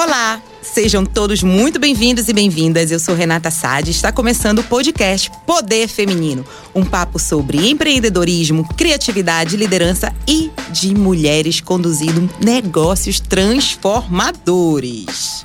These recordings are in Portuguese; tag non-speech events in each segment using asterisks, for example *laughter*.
Olá, sejam todos muito bem-vindos e bem-vindas. Eu sou Renata Sade e está começando o podcast Poder Feminino, um papo sobre empreendedorismo, criatividade, liderança e de mulheres conduzindo negócios transformadores.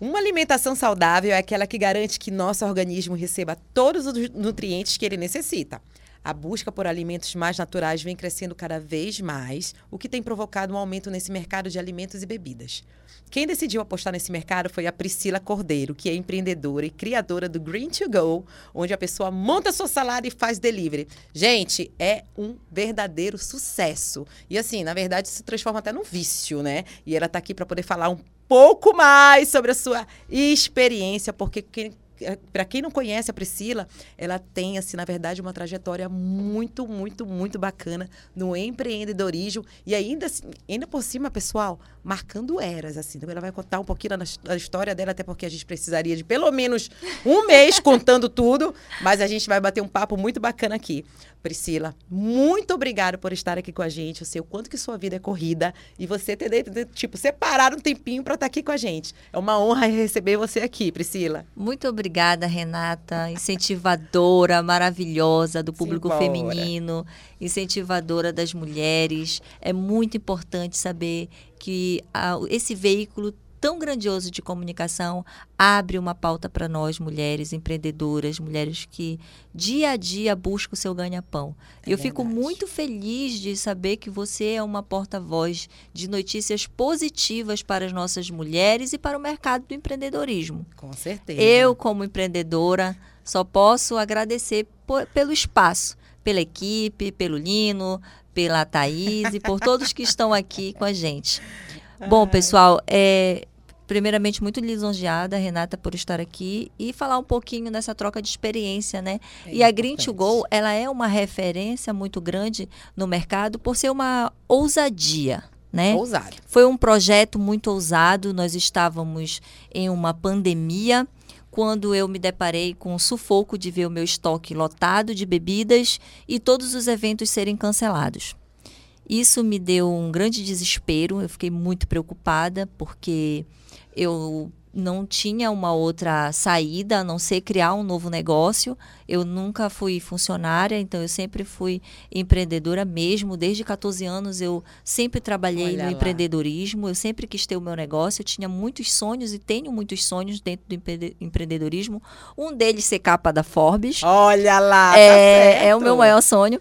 Uma alimentação saudável é aquela que garante que nosso organismo receba todos os nutrientes que ele necessita. A busca por alimentos mais naturais vem crescendo cada vez mais, o que tem provocado um aumento nesse mercado de alimentos e bebidas. Quem decidiu apostar nesse mercado foi a Priscila Cordeiro, que é empreendedora e criadora do Green to Go, onde a pessoa monta sua salada e faz delivery. Gente, é um verdadeiro sucesso. E assim, na verdade, se transforma até num vício, né? E ela está aqui para poder falar um pouco mais sobre a sua experiência, porque quem para quem não conhece a Priscila, ela tem, assim, na verdade, uma trajetória muito, muito, muito bacana no empreendedorismo e ainda, assim, ainda por cima, pessoal, marcando eras, assim. Então, ela vai contar um pouquinho da, história dela, até porque a gente precisaria de pelo menos um mês *laughs* contando tudo, mas a gente vai bater um papo muito bacana aqui. Priscila, muito obrigada por estar aqui com a gente. Eu sei o quanto que sua vida é corrida e você ter, tipo, separar um tempinho para estar aqui com a gente. É uma honra receber você aqui, Priscila. Muito obrigada, Renata, incentivadora maravilhosa do público Simbora. feminino, incentivadora das mulheres. É muito importante saber que ah, esse veículo tão grandioso de comunicação abre uma pauta para nós, mulheres empreendedoras, mulheres que dia a dia buscam o seu ganha-pão. É eu verdade. fico muito feliz de saber que você é uma porta-voz de notícias positivas para as nossas mulheres e para o mercado do empreendedorismo. Com certeza. Eu, como empreendedora, só posso agradecer por, pelo espaço, pela equipe, pelo Lino, pela Thaís e por todos que estão aqui com a gente. *laughs* Bom, pessoal, é, primeiramente muito lisonjeada, Renata, por estar aqui e falar um pouquinho dessa troca de experiência, né? É e a Green to Go, ela é uma referência muito grande no mercado por ser uma ousadia. Né? Ousado. Foi um projeto muito ousado. Nós estávamos em uma pandemia quando eu me deparei com o sufoco de ver o meu estoque lotado de bebidas e todos os eventos serem cancelados. Isso me deu um grande desespero, eu fiquei muito preocupada, porque eu não tinha uma outra saída a não ser criar um novo negócio. Eu nunca fui funcionária, então eu sempre fui empreendedora mesmo. Desde 14 anos eu sempre trabalhei Olha no lá. empreendedorismo, eu sempre quis ter o meu negócio. Eu tinha muitos sonhos e tenho muitos sonhos dentro do empreendedorismo. Um deles ser capa da Forbes. Olha lá! É, tá é o meu maior sonho.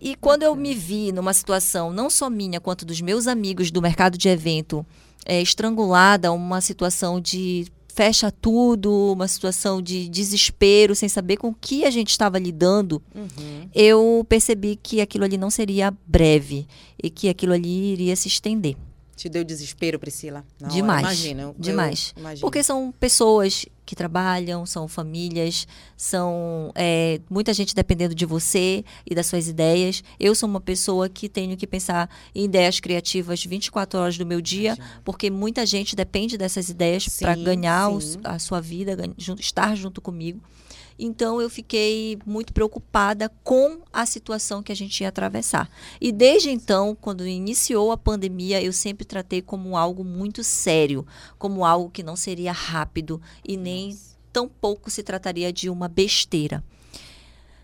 E quando eu me vi numa situação, não só minha, quanto dos meus amigos do mercado de evento, é, estrangulada, uma situação de fecha tudo, uma situação de desespero, sem saber com o que a gente estava lidando, uhum. eu percebi que aquilo ali não seria breve e que aquilo ali iria se estender. Te deu desespero, Priscila? demais. Imagina. Demais. Eu Porque são pessoas que trabalham, são famílias, são é, muita gente dependendo de você e das suas ideias. Eu sou uma pessoa que tenho que pensar em ideias criativas 24 horas do meu dia, Imagina. porque muita gente depende dessas ideias para ganhar o, a sua vida, estar junto comigo. Então eu fiquei muito preocupada com a situação que a gente ia atravessar. E desde então, quando iniciou a pandemia, eu sempre tratei como algo muito sério, como algo que não seria rápido e nem tão pouco se trataria de uma besteira.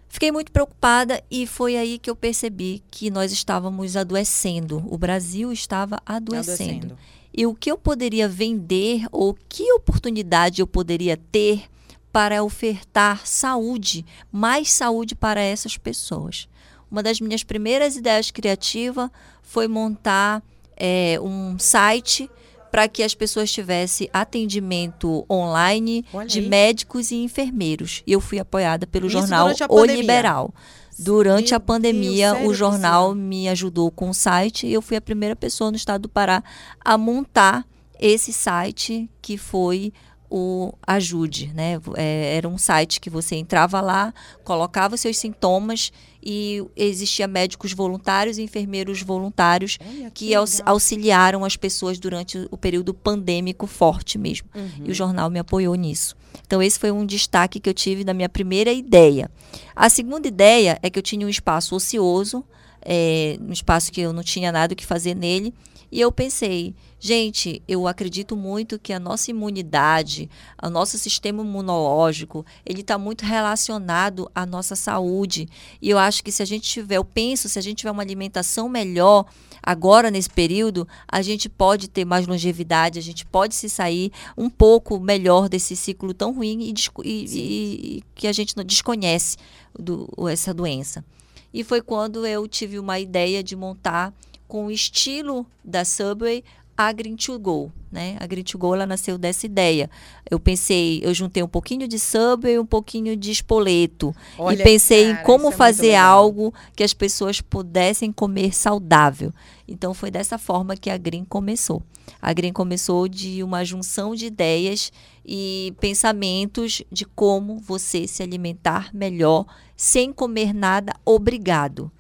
Fiquei muito preocupada e foi aí que eu percebi que nós estávamos adoecendo. O Brasil estava adoecendo. adoecendo. E o que eu poderia vender ou que oportunidade eu poderia ter para ofertar saúde, mais saúde para essas pessoas. Uma das minhas primeiras ideias criativas foi montar é, um site para que as pessoas tivessem atendimento online Olha de aí. médicos e enfermeiros. E eu fui apoiada pelo Isso jornal O Liberal. Durante Meu a pandemia, Deus, o jornal me ajudou com o site e eu fui a primeira pessoa no estado do Pará a montar esse site que foi o Ajude, né? É, era um site que você entrava lá, colocava seus sintomas e existia médicos voluntários e enfermeiros voluntários Olha, que, que auxiliaram as pessoas durante o período pandêmico forte mesmo. Uhum. E o jornal me apoiou nisso. Então esse foi um destaque que eu tive da minha primeira ideia. A segunda ideia é que eu tinha um espaço ocioso, é, um espaço que eu não tinha nada o que fazer nele, e eu pensei, gente, eu acredito muito que a nossa imunidade, o nosso sistema imunológico, ele está muito relacionado à nossa saúde. E eu acho que se a gente tiver, eu penso, se a gente tiver uma alimentação melhor, agora nesse período, a gente pode ter mais longevidade, a gente pode se sair um pouco melhor desse ciclo tão ruim e, e, e que a gente não desconhece do, essa doença. E foi quando eu tive uma ideia de montar com o estilo da Subway, a Green to Go, né? A Green to Go ela nasceu dessa ideia. Eu pensei, eu juntei um pouquinho de Subway, um pouquinho de espoleto Olha, e pensei cara, em como é fazer algo que as pessoas pudessem comer saudável. Então foi dessa forma que a Green começou. A Green começou de uma junção de ideias e pensamentos de como você se alimentar melhor sem comer nada obrigado.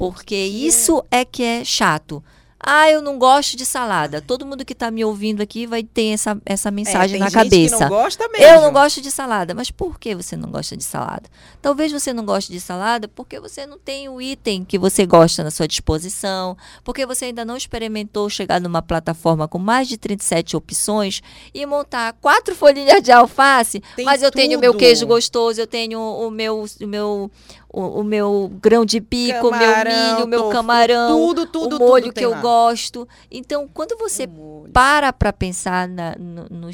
Porque isso é que é chato. Ah, eu não gosto de salada. Todo mundo que está me ouvindo aqui vai ter essa, essa é, mensagem é, na cabeça. Não gosta mesmo. Eu não gosto de salada. Mas por que você não gosta de salada? Talvez você não goste de salada porque você não tem o item que você gosta na sua disposição, porque você ainda não experimentou chegar numa plataforma com mais de 37 opções e montar quatro folhinhas de alface. Tem mas eu tudo. tenho o meu queijo gostoso, eu tenho o meu, o meu o, o, meu grão de pico, o meu milho, o meu camarão, tudo, tudo, o molho tudo que eu lá. gosto. Então, quando você para para pensar na, no,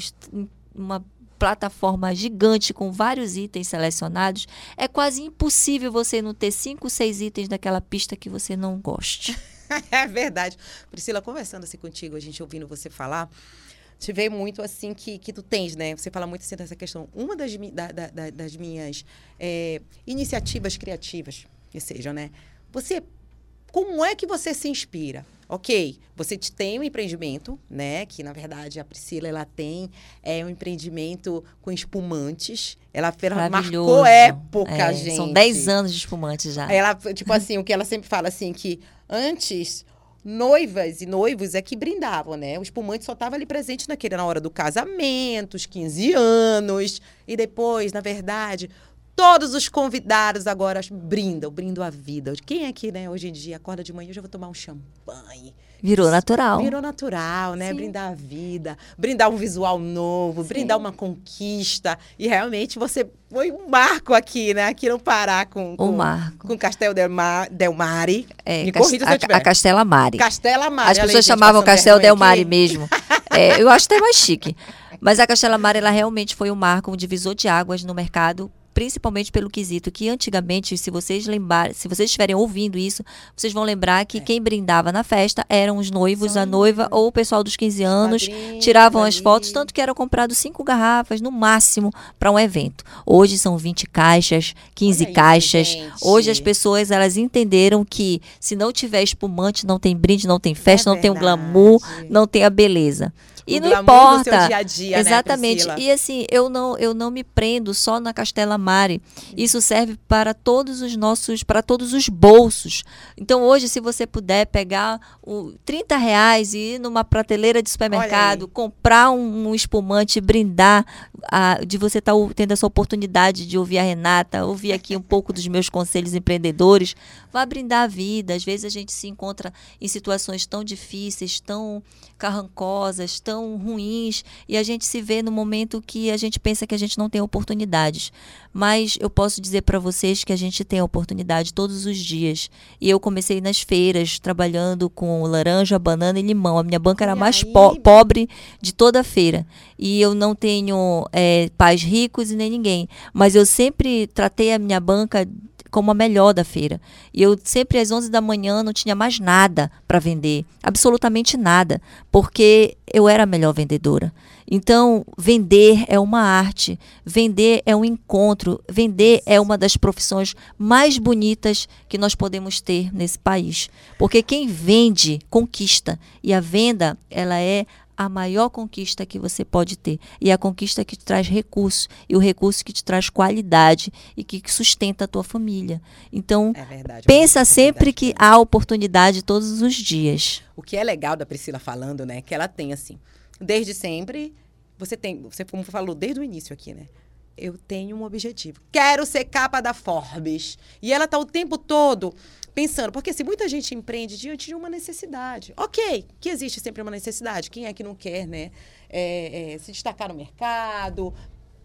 numa plataforma gigante com vários itens selecionados, é quase impossível você não ter cinco, seis itens daquela pista que você não goste. *laughs* é verdade. Priscila, conversando assim contigo, a gente ouvindo você falar, te vê muito assim que, que tu tens, né? Você fala muito assim dessa questão. Uma das, da, da, das minhas é, iniciativas criativas, que sejam, né? Você, como é que você se inspira? Ok, você tem um empreendimento, né? Que na verdade a Priscila ela tem é um empreendimento com espumantes. Ela, ela marcou época, é, gente. São 10 anos de espumantes já. Ela, tipo assim, o que ela sempre fala assim, que antes noivas e noivos é que brindavam, né? O espumante só estava ali presente naquele, na hora do casamento, os 15 anos. E depois, na verdade, todos os convidados agora brindam, brindam a vida. Quem é que, né, hoje em dia, acorda de manhã, eu já vou tomar um champanhe. Virou natural. Virou natural, né? Sim. Brindar a vida, brindar um visual novo, Sim. brindar uma conquista. E realmente você foi um marco aqui, né? Aqui no Pará com, com, marco. com Castel Del, Mar, Del Mare. É, Me corrija se eu tiver. A Castela Mare. Castela Mare. As pessoas chamavam Castel Del Mare mesmo. *laughs* é, eu acho até mais chique. Mas a Castela Mare, ela realmente foi um marco, um divisor de águas no mercado principalmente pelo quesito que antigamente, se vocês lembrarem, se vocês estiverem ouvindo isso, vocês vão lembrar que é. quem brindava na festa eram os noivos, São a noiva ou o pessoal dos 15 anos, tiravam as fotos, tanto que eram comprados cinco garrafas no máximo para um evento. Hoje são 20 caixas, 15 Olha caixas. Isso, Hoje as pessoas elas entenderam que se não tiver espumante, não tem brinde, não tem festa, é não tem o glamour, não tem a beleza. E não importa. Dia dia, né, Exatamente. Né, e assim, eu não, eu não me prendo só na Castela Mare. Isso serve para todos os nossos, para todos os bolsos. Então, hoje, se você puder pegar o 30 reais e ir numa prateleira de supermercado, comprar um, um espumante, brindar, a, de você estar tá tendo essa oportunidade de ouvir a Renata, ouvir aqui um pouco dos meus conselhos empreendedores, vá brindar a vida. Às vezes a gente se encontra em situações tão difíceis, tão carrancosas, tão ruins, e a gente se vê no momento que a gente pensa que a gente não tem oportunidades. Mas eu posso dizer para vocês que a gente tem oportunidade todos os dias. E eu comecei nas feiras, trabalhando com laranja, banana e limão. A minha banca era a mais po pobre de toda a feira. E eu não tenho é, pais ricos e nem ninguém. Mas eu sempre tratei a minha banca como a melhor da feira. E eu sempre às 11 da manhã não tinha mais nada para vender, absolutamente nada, porque eu era a melhor vendedora. Então, vender é uma arte, vender é um encontro, vender é uma das profissões mais bonitas que nós podemos ter nesse país. Porque quem vende, conquista. E a venda, ela é a maior conquista que você pode ter. E é a conquista que te traz recursos. E o recurso que te traz qualidade e que sustenta a tua família. Então, é verdade, pensa sempre que há oportunidade todos os dias. O que é legal da Priscila falando, né? Que ela tem assim desde sempre, você tem, você como falou desde o início aqui, né? Eu tenho um objetivo. Quero ser capa da Forbes. E ela tá o tempo todo pensando, porque se muita gente empreende diante de uma necessidade, ok, que existe sempre uma necessidade. Quem é que não quer, né? É, é, se destacar no mercado,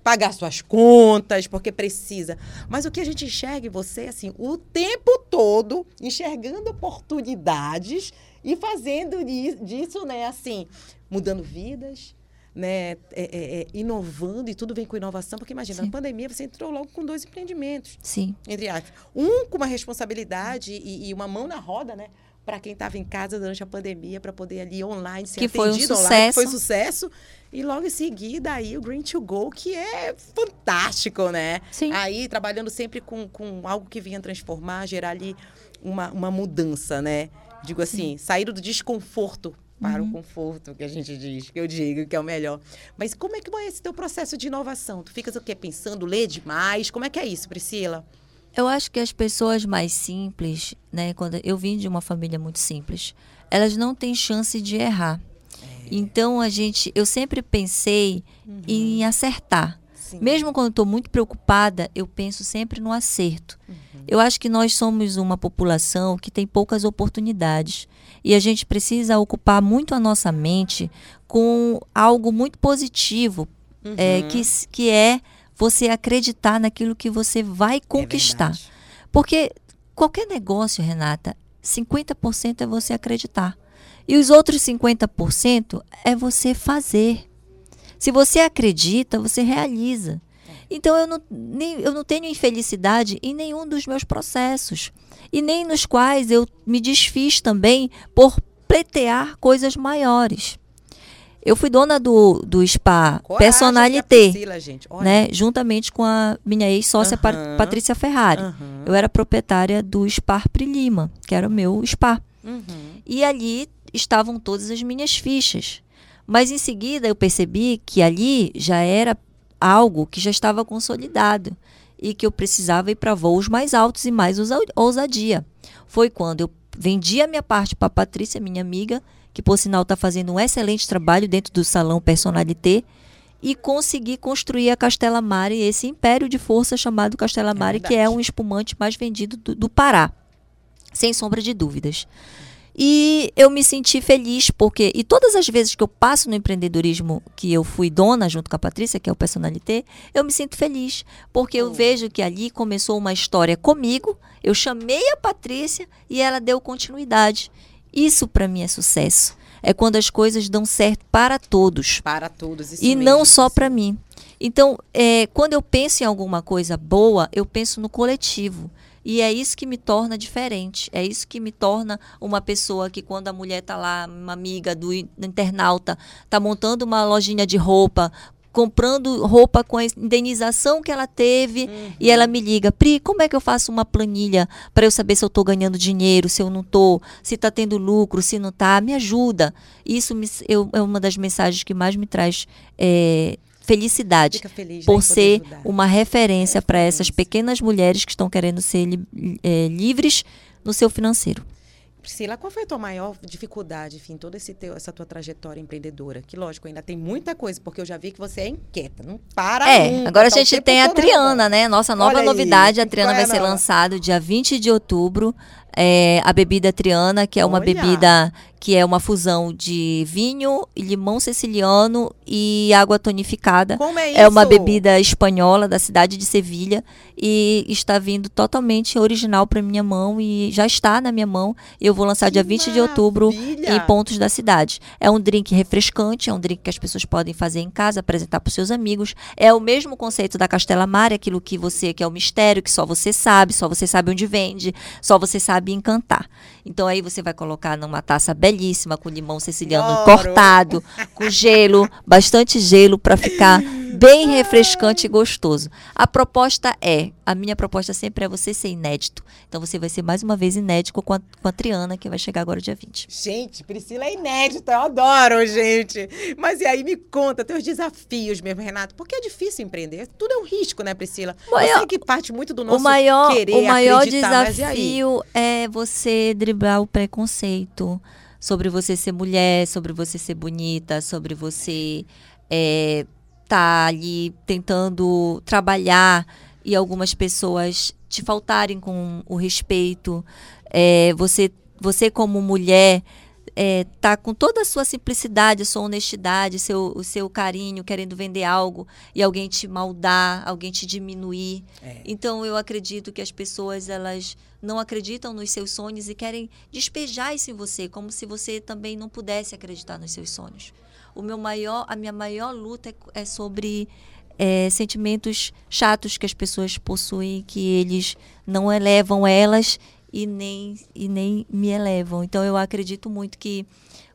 pagar suas contas, porque precisa. Mas o que a gente enxerga em você, assim, o tempo todo, enxergando oportunidades e fazendo disso, né, assim, mudando vidas, né, é, é, é, inovando e tudo vem com inovação, porque imagina, Sim. na pandemia você entrou logo com dois empreendimentos. Sim. Entre aspas. Um com uma responsabilidade e, e uma mão na roda, né? Para quem estava em casa durante a pandemia, para poder ali online ser que foi um sucesso. online, que foi sucesso. E logo em seguida, aí o Green to Go, que é fantástico, né? Sim. Aí trabalhando sempre com, com algo que vinha transformar, gerar ali uma, uma mudança, né? Digo assim, Sim. sair do desconforto para uhum. o conforto, que a gente diz, que eu digo que é o melhor. Mas como é que vai esse teu processo de inovação? Tu ficas o quê? Pensando, ler demais? Como é que é isso, Priscila? Eu acho que as pessoas mais simples, né, quando eu vim de uma família muito simples, elas não têm chance de errar. É. Então a gente, eu sempre pensei uhum. em acertar. Sim. Mesmo quando estou muito preocupada, eu penso sempre no acerto. Uhum. Eu acho que nós somos uma população que tem poucas oportunidades. E a gente precisa ocupar muito a nossa mente com algo muito positivo, uhum. é, que, que é você acreditar naquilo que você vai é conquistar. É Porque qualquer negócio, Renata, 50% é você acreditar. E os outros 50% é você fazer. Se você acredita, você realiza. Então eu não, nem, eu não tenho infelicidade em nenhum dos meus processos. E nem nos quais eu me desfiz também por pleitear coisas maiores. Eu fui dona do, do spa Coragem Personalité, né, juntamente com a minha ex-sócia uhum. Patrícia Ferrari. Uhum. Eu era proprietária do Spa Pri Lima, que era o meu spa. Uhum. E ali estavam todas as minhas fichas. Mas em seguida eu percebi que ali já era algo que já estava consolidado e que eu precisava ir para voos mais altos e mais ousadia. Foi quando eu vendi a minha parte para a Patrícia, minha amiga, que por sinal está fazendo um excelente trabalho dentro do salão Personalité, e consegui construir a Castela Mare, esse império de força chamado Castela Mare, é que é um espumante mais vendido do, do Pará, sem sombra de dúvidas. E eu me senti feliz porque, e todas as vezes que eu passo no empreendedorismo que eu fui dona junto com a Patrícia, que é o Personalité, eu me sinto feliz porque eu vejo que ali começou uma história comigo. Eu chamei a Patrícia e ela deu continuidade. Isso para mim é sucesso. É quando as coisas dão certo para todos. Para todos, isso E mesmo, não só para mim. Então, é, quando eu penso em alguma coisa boa, eu penso no coletivo. E é isso que me torna diferente. É isso que me torna uma pessoa que, quando a mulher está lá, uma amiga do internauta, está montando uma lojinha de roupa, comprando roupa com a indenização que ela teve uhum. e ela me liga, Pri, como é que eu faço uma planilha para eu saber se eu estou ganhando dinheiro, se eu não estou, se está tendo lucro, se não está, me ajuda. Isso me, eu, é uma das mensagens que mais me traz é, felicidade feliz, por ser uma referência para essas pequenas mulheres que estão querendo ser li, é, livres no seu financeiro. Priscila, qual foi a tua maior dificuldade, enfim, toda esse teu, essa tua trajetória empreendedora? Que, lógico, ainda tem muita coisa, porque eu já vi que você é inquieta, não para É, nunca, agora tá a gente tem a Triana, né? Nossa nova Olha novidade, aí, a Triana vai é ser lançada dia 20 de outubro. É, a bebida Triana, que é uma Olha. bebida que é uma fusão de vinho, limão siciliano e água tonificada. Como é isso? É uma bebida espanhola da cidade de Sevilha e está vindo totalmente original para minha mão e já está na minha mão. Eu vou lançar que dia 20 maravilha. de outubro em pontos da cidade. É um drink refrescante, é um drink que as pessoas podem fazer em casa, apresentar para seus amigos. É o mesmo conceito da Castela Mare, aquilo que você que é o mistério, que só você sabe, só você sabe onde vende, só você sabe encantar. Então aí você vai colocar numa taça belíssima com limão siciliano cortado, com gelo, bastante gelo para ficar *laughs* bem refrescante e gostoso. A proposta é, a minha proposta sempre é você ser inédito. Então você vai ser mais uma vez inédito com a, com a Triana, que vai chegar agora dia 20. Gente, Priscila é inédita, eu adoro, gente. Mas e aí, me conta, teus desafios mesmo, Renato, porque é difícil empreender. Tudo é um risco, né, Priscila? Maior, você que parte muito do nosso o maior, querer, O maior desafio é você driblar o preconceito sobre você ser mulher, sobre você ser bonita, sobre você é, ali tentando trabalhar e algumas pessoas te faltarem com o respeito. É, você, você como mulher é, tá com toda a sua simplicidade, sua honestidade, seu, o seu carinho, querendo vender algo e alguém te maldar, alguém te diminuir. É. Então eu acredito que as pessoas elas não acreditam nos seus sonhos e querem despejar isso em você, como se você também não pudesse acreditar nos seus sonhos. O meu maior, a minha maior luta é, é sobre é, sentimentos chatos que as pessoas possuem, que eles não elevam elas e nem, e nem me elevam. Então eu acredito muito que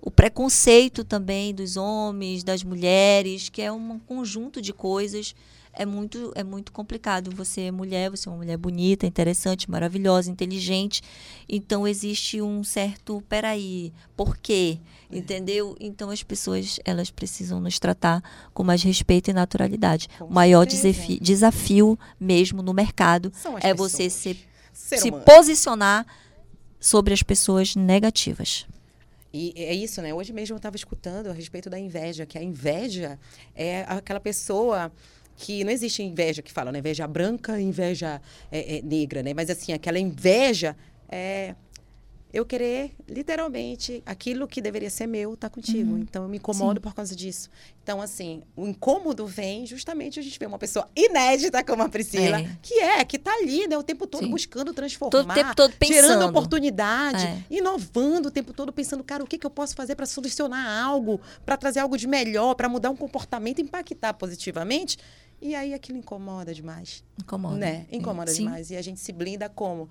o preconceito também dos homens, das mulheres, que é um conjunto de coisas, é muito, é muito complicado. Você é mulher, você é uma mulher bonita, interessante, maravilhosa, inteligente. Então existe um certo, peraí, por quê? É. Entendeu? Então as pessoas elas precisam nos tratar com mais respeito e naturalidade. Com o maior desafio, desafio mesmo no mercado é pessoas. você Ser se humano. posicionar sobre as pessoas negativas. E é isso, né? Hoje mesmo eu estava escutando a respeito da inveja, que a inveja é aquela pessoa que não existe inveja que fala, né? Inveja branca, inveja é, é, negra, né? Mas assim, aquela inveja é eu querer, literalmente, aquilo que deveria ser meu tá contigo. Uhum. Então, eu me incomodo Sim. por causa disso. Então, assim, o incômodo vem justamente a gente ver uma pessoa inédita como a Priscila, é. que é, que tá ali, né, o tempo todo Sim. buscando transformar, todo tempo todo pensando. gerando oportunidade, é. inovando o tempo todo, pensando, cara, o que, que eu posso fazer para solucionar algo, para trazer algo de melhor, para mudar um comportamento, impactar positivamente. E aí aquilo incomoda demais. Incomoda. Né? Incomoda Sim. demais. E a gente se blinda como?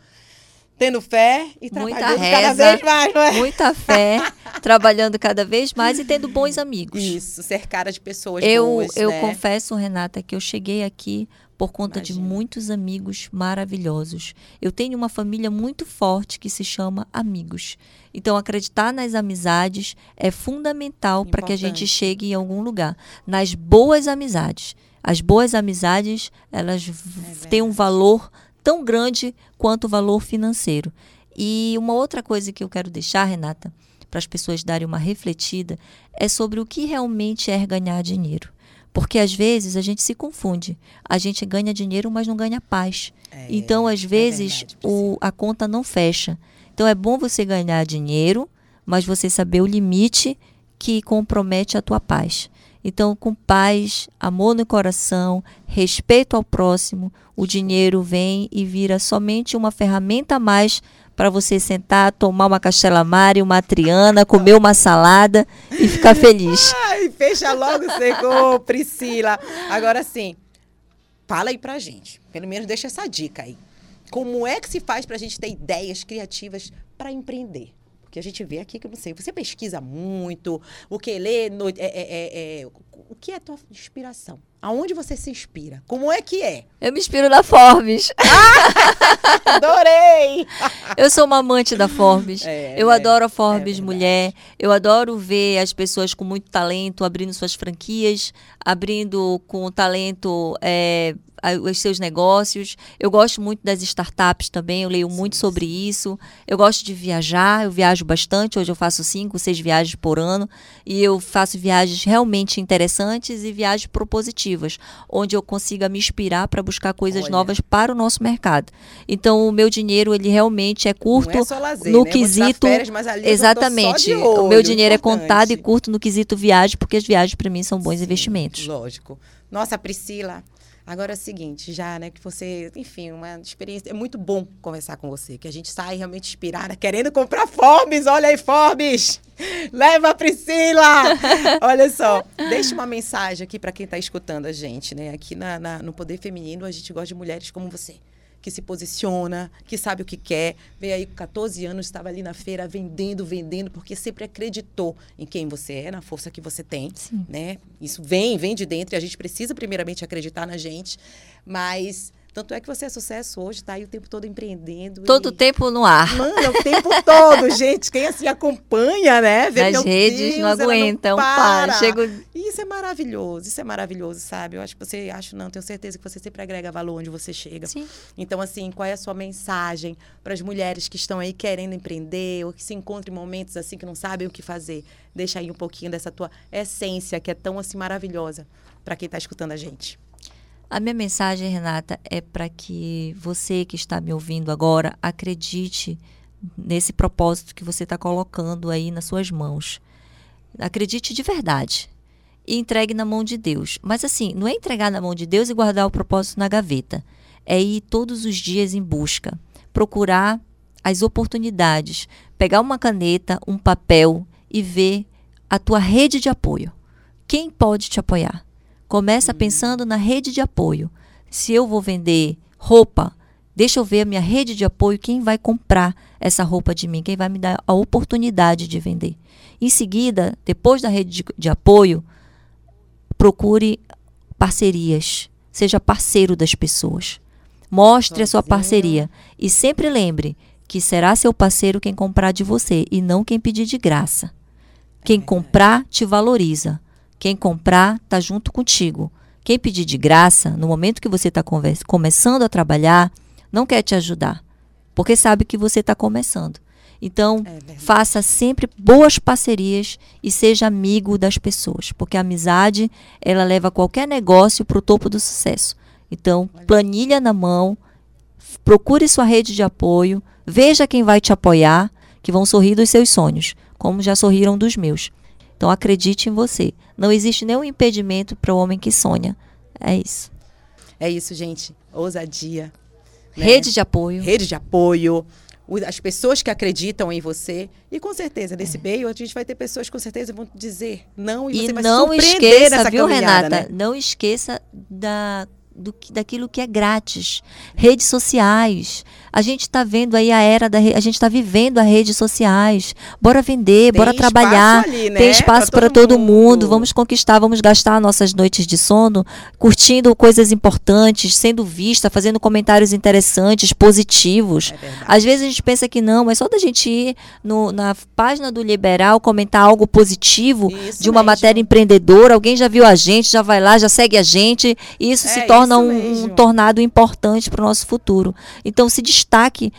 tendo fé e trabalhando reza, cada vez mais, não é? Muita fé, *laughs* trabalhando cada vez mais e tendo bons amigos. Isso, cercada de pessoas eu, boas, Eu né? confesso, Renata, que eu cheguei aqui por conta Imagina. de muitos amigos maravilhosos. Eu tenho uma família muito forte que se chama amigos. Então, acreditar nas amizades é fundamental para que a gente chegue em algum lugar. Nas boas amizades. As boas amizades, elas é têm um valor tão grande quanto o valor financeiro. E uma outra coisa que eu quero deixar, Renata, para as pessoas darem uma refletida, é sobre o que realmente é ganhar dinheiro. Porque às vezes a gente se confunde. A gente ganha dinheiro, mas não ganha paz. É, então, às é vezes, é verdade, o, a conta não fecha. Então, é bom você ganhar dinheiro, mas você saber o limite que compromete a tua paz. Então, com paz, amor no coração, respeito ao próximo, o dinheiro vem e vira somente uma ferramenta a mais para você sentar, tomar uma castela mare, uma triana, comer uma salada e ficar feliz. *laughs* Ai, fecha logo, secou, Priscila. Agora sim, fala aí pra gente. Pelo menos deixa essa dica aí. Como é que se faz para a gente ter ideias criativas para empreender? Que a gente vê aqui, que eu não sei, você pesquisa muito, o que lê, no, é, é, é, é, o que é a tua inspiração? Aonde você se inspira? Como é que é? Eu me inspiro na Forbes. *laughs* Adorei! *laughs* eu sou uma amante da Forbes. É, eu é, adoro a Forbes mulher. Eu adoro ver as pessoas com muito talento abrindo suas franquias, abrindo com talento os seus negócios. Eu gosto muito das startups também, eu leio muito sobre isso. Eu gosto de viajar, eu viajo bastante. Hoje eu faço cinco, seis viagens por ano e eu faço viagens realmente interessantes e viagens propositivas, onde eu consiga me inspirar para buscar coisas Olha. novas para o nosso mercado. Então, o meu dinheiro ele realmente é curto é lazer, no né? quesito férias, exatamente. Olho, o meu dinheiro é contado e curto no quesito viagem, porque as viagens para mim são bons sim, investimentos. Lógico. Nossa, Priscila, Agora é o seguinte, já, né, que você, enfim, uma experiência. É muito bom conversar com você, que a gente sai realmente inspirada, querendo comprar Forbes. Olha aí, Forbes! Leva a Priscila! *laughs* Olha só, deixa uma mensagem aqui para quem está escutando a gente, né? Aqui na, na, no Poder Feminino, a gente gosta de mulheres como você que se posiciona, que sabe o que quer. Veio aí com 14 anos, estava ali na feira vendendo, vendendo, porque sempre acreditou em quem você é, na força que você tem, Sim. né? Isso vem, vem de dentro e a gente precisa primeiramente acreditar na gente, mas tanto é que você é sucesso hoje, tá aí o tempo todo empreendendo. Todo o e... tempo no ar. Mano, o tempo todo, *laughs* gente. Quem assim acompanha, né? Vê, Nas redes Deus, não aguentam, não para. para. Chego... Isso é maravilhoso, isso é maravilhoso, sabe? Eu acho que você, acho não, tenho certeza que você sempre agrega valor onde você chega. Sim. Então, assim, qual é a sua mensagem para as mulheres que estão aí querendo empreender ou que se encontram em momentos assim que não sabem o que fazer? Deixa aí um pouquinho dessa tua essência que é tão assim maravilhosa para quem está escutando a gente. A minha mensagem, Renata, é para que você que está me ouvindo agora acredite nesse propósito que você está colocando aí nas suas mãos. Acredite de verdade e entregue na mão de Deus. Mas assim, não é entregar na mão de Deus e guardar o propósito na gaveta. É ir todos os dias em busca, procurar as oportunidades, pegar uma caneta, um papel e ver a tua rede de apoio. Quem pode te apoiar? Começa pensando na rede de apoio. Se eu vou vender roupa, deixa eu ver a minha rede de apoio, quem vai comprar essa roupa de mim, quem vai me dar a oportunidade de vender. Em seguida, depois da rede de, de apoio, procure parcerias. Seja parceiro das pessoas. Mostre a sua parceria. E sempre lembre que será seu parceiro quem comprar de você e não quem pedir de graça. Quem comprar te valoriza. Quem comprar está junto contigo. Quem pedir de graça, no momento que você está começando a trabalhar, não quer te ajudar, porque sabe que você está começando. Então, é faça sempre boas parcerias e seja amigo das pessoas, porque a amizade ela leva qualquer negócio para o topo do sucesso. Então, planilha na mão, procure sua rede de apoio, veja quem vai te apoiar, que vão sorrir dos seus sonhos, como já sorriram dos meus. Então acredite em você. Não existe nenhum impedimento para o homem que sonha. É isso. É isso, gente. Ousadia. Né? Rede de apoio. Rede de apoio. As pessoas que acreditam em você. E com certeza, nesse é. meio, a gente vai ter pessoas que com certeza vão dizer não e, e você vai não esqueça, viu, Renata? Né? Não esqueça da do, daquilo que é grátis. Redes sociais. A gente está vendo aí a era da a gente está vivendo as redes sociais. Bora vender, Tem bora trabalhar. Ali, né? Tem espaço para todo, todo mundo. mundo. Vamos conquistar, vamos gastar nossas noites de sono curtindo coisas importantes, sendo vista, fazendo comentários interessantes, positivos. É Às vezes a gente pensa que não, mas só da gente ir no, na página do Liberal comentar algo positivo isso de uma mesmo. matéria empreendedora, alguém já viu a gente, já vai lá, já segue a gente, e isso é, se torna torna um, um, tornado importante para o nosso futuro. Então, se destaque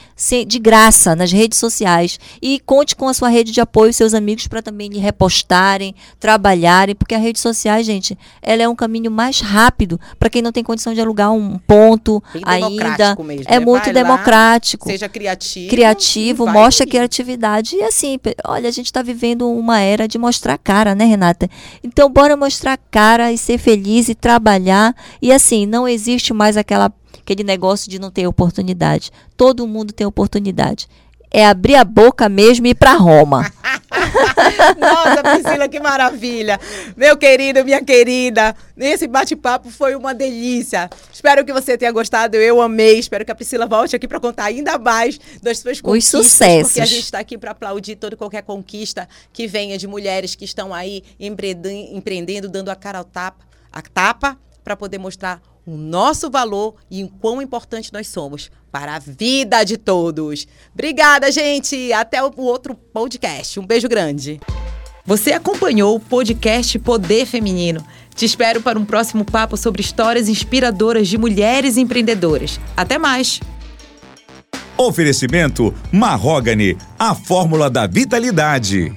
de graça nas redes sociais e conte com a sua rede de apoio, seus amigos, para também lhe repostarem, trabalharem, porque a rede social, gente, ela é um caminho mais rápido para quem não tem condição de alugar um ponto Bem ainda. Mesmo, é né? muito vai democrático. Lá, seja criativo. Criativo, mostra ir. criatividade. E assim, olha, a gente está vivendo uma era de mostrar cara, né, Renata? Então, bora mostrar cara e ser feliz e trabalhar. E assim, não não existe mais aquela, aquele negócio de não ter oportunidade. Todo mundo tem oportunidade. É abrir a boca mesmo e ir para Roma. *laughs* Nossa, Priscila, que maravilha. Meu querido, minha querida, esse bate-papo foi uma delícia. Espero que você tenha gostado, eu amei. Espero que a Priscila volte aqui para contar ainda mais das suas conquistas. Os sucessos. Porque a gente está aqui para aplaudir toda qualquer conquista que venha de mulheres que estão aí empreendendo, dando a cara ao tapa, a tapa para poder mostrar o nosso valor e o quão importante nós somos para a vida de todos. Obrigada, gente. Até o outro podcast. Um beijo grande. Você acompanhou o podcast Poder Feminino. Te espero para um próximo papo sobre histórias inspiradoras de mulheres empreendedoras. Até mais! Oferecimento Marrogane, a fórmula da vitalidade.